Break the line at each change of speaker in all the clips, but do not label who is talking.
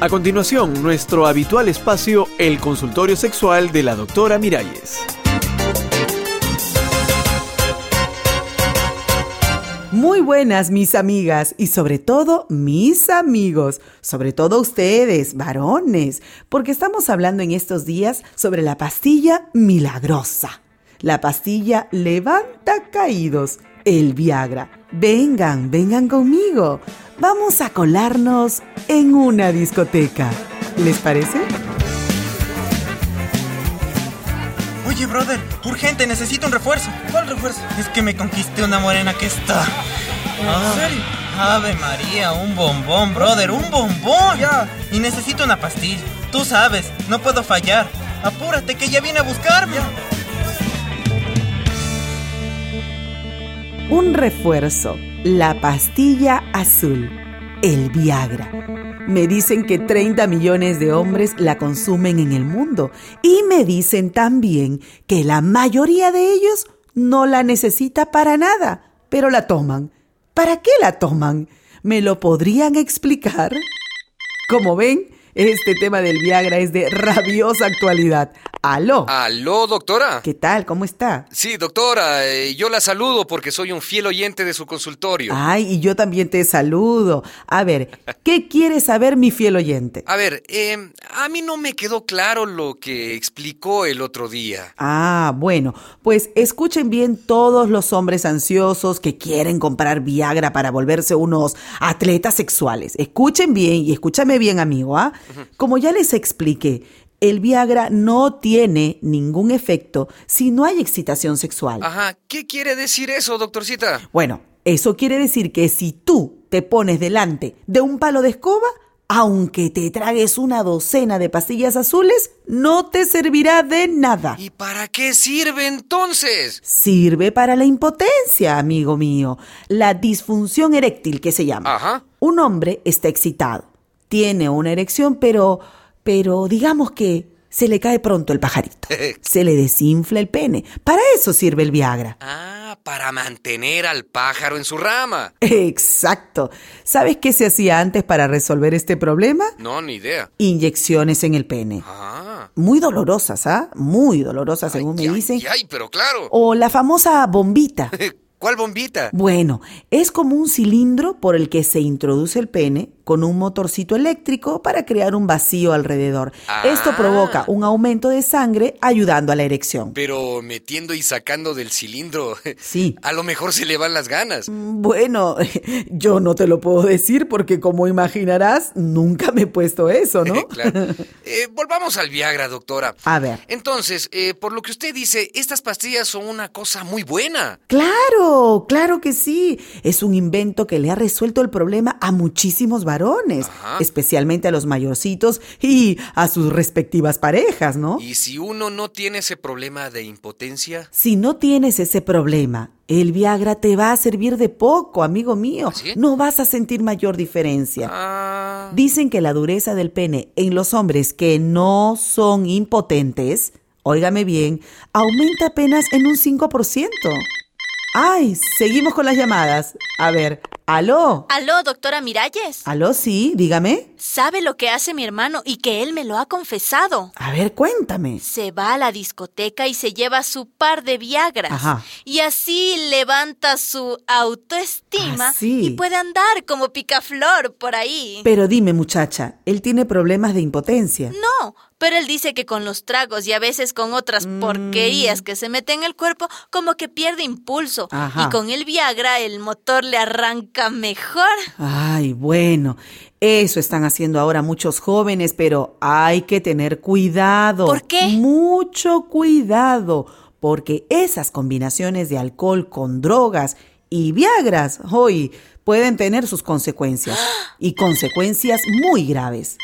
A continuación, nuestro habitual espacio, el consultorio sexual de la doctora Miralles.
Muy buenas mis amigas y sobre todo mis amigos, sobre todo ustedes, varones, porque estamos hablando en estos días sobre la pastilla milagrosa. La pastilla levanta caídos, el Viagra. Vengan, vengan conmigo. Vamos a colarnos en una discoteca. ¿Les parece?
Oye, brother, urgente, necesito un refuerzo.
¿Cuál refuerzo?
Es que me conquisté una morena que está.
¿En
Ah,
serio?
Ave María, un bombón, brother, un bombón.
Ya.
Y necesito una pastilla. Tú sabes, no puedo fallar. Apúrate que ya viene a buscarme.
Un refuerzo, la pastilla azul, el Viagra. Me dicen que 30 millones de hombres la consumen en el mundo y me dicen también que la mayoría de ellos no la necesita para nada, pero la toman. ¿Para qué la toman? ¿Me lo podrían explicar? Como ven, este tema del Viagra es de rabiosa actualidad. ¡Aló!
¿Aló, doctora?
¿Qué tal? ¿Cómo está?
Sí, doctora, eh, yo la saludo porque soy un fiel oyente de su consultorio.
Ay, y yo también te saludo. A ver, ¿qué quiere saber mi fiel oyente?
A ver, eh, a mí no me quedó claro lo que explicó el otro día.
Ah, bueno, pues escuchen bien todos los hombres ansiosos que quieren comprar Viagra para volverse unos atletas sexuales. Escuchen bien y escúchame bien, amigo, ¿ah? Como ya les expliqué, el Viagra no tiene ningún efecto si no hay excitación sexual.
Ajá, ¿qué quiere decir eso, doctorcita?
Bueno, eso quiere decir que si tú te pones delante de un palo de escoba, aunque te tragues una docena de pastillas azules, no te servirá de nada.
¿Y para qué sirve entonces?
Sirve para la impotencia, amigo mío, la disfunción eréctil que se llama.
Ajá.
Un hombre está excitado, tiene una erección, pero, pero digamos que se le cae pronto el pajarito, se le desinfla el pene. Para eso sirve el Viagra.
Ah, para mantener al pájaro en su rama.
Exacto. ¿Sabes qué se hacía antes para resolver este problema?
No, ni idea.
Inyecciones en el pene.
Ah.
Muy dolorosas, ¿ah? Muy dolorosas, según me
ay,
dicen.
Ay, pero claro.
O la famosa bombita.
¿Cuál bombita?
Bueno, es como un cilindro por el que se introduce el pene con un motorcito eléctrico para crear un vacío alrededor. Esto
Ah.
provoca un aumento de sangre ayudando a la erección.
Pero metiendo y sacando del cilindro.
Sí.
A lo mejor se le van las ganas.
Bueno, yo no te lo puedo decir porque como imaginarás, nunca me he puesto eso, ¿no?
claro. Eh, volvamos al Viagra, doctora.
A ver.
Entonces, eh, por lo que usted dice, estas pastillas son una cosa muy buena.
Claro, claro que sí. Es un invento que le ha resuelto el problema a muchísimos varones,
Ajá.
especialmente a los mayorcitos y a sus respectivas parejas, ¿no?
Y si uno no tiene ese problema de impotencia,
Si no tienes ese problema, el Viagra te va a servir de poco, amigo mío.
¿Ah, sí?
No vas a sentir mayor diferencia.
ah,
Dicen que la dureza del pene en los hombres que no son impotentes, óigame bien, aumenta apenas en un 5%. Ay, seguimos con las llamadas. A ver, aló.
Aló, doctora Miralles.
Aló, sí, dígame.
¿Sabe lo que hace mi hermano y que él me lo ha confesado?
A ver, cuéntame.
Se va a la discoteca y se lleva su par de Viagras.
Ajá.
Y así levanta su autoestima
Ah, sí.
y puede andar como picaflor por ahí.
Pero dime, muchacha, ¿él tiene problemas de impotencia?
No, pero él dice que con los tragos y a veces con otras
Mm.
porquerías que se meten en el cuerpo, como que pierde impulso.
Ajá.
Y con el Viagra el motor le arranca mejor.
Ay, bueno, eso están haciendo ahora muchos jóvenes, pero hay que tener cuidado.
¿Por qué?
Mucho cuidado, porque esas combinaciones de alcohol con drogas y Viagras, hoy pueden tener sus consecuencias y consecuencias muy graves.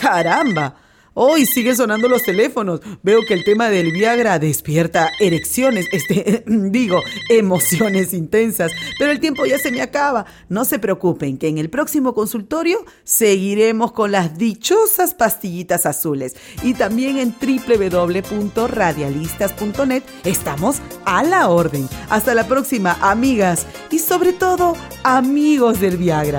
¡Caramba! Hoy siguen sonando los teléfonos. Veo que el tema del Viagra despierta erecciones, este, digo, emociones intensas. Pero el tiempo ya se me acaba. No se preocupen, que en el próximo consultorio seguiremos con las dichosas pastillitas azules. Y también en www.radialistas.net estamos a la orden. Hasta la próxima, amigas. Y sobre todo, amigos del Viagra.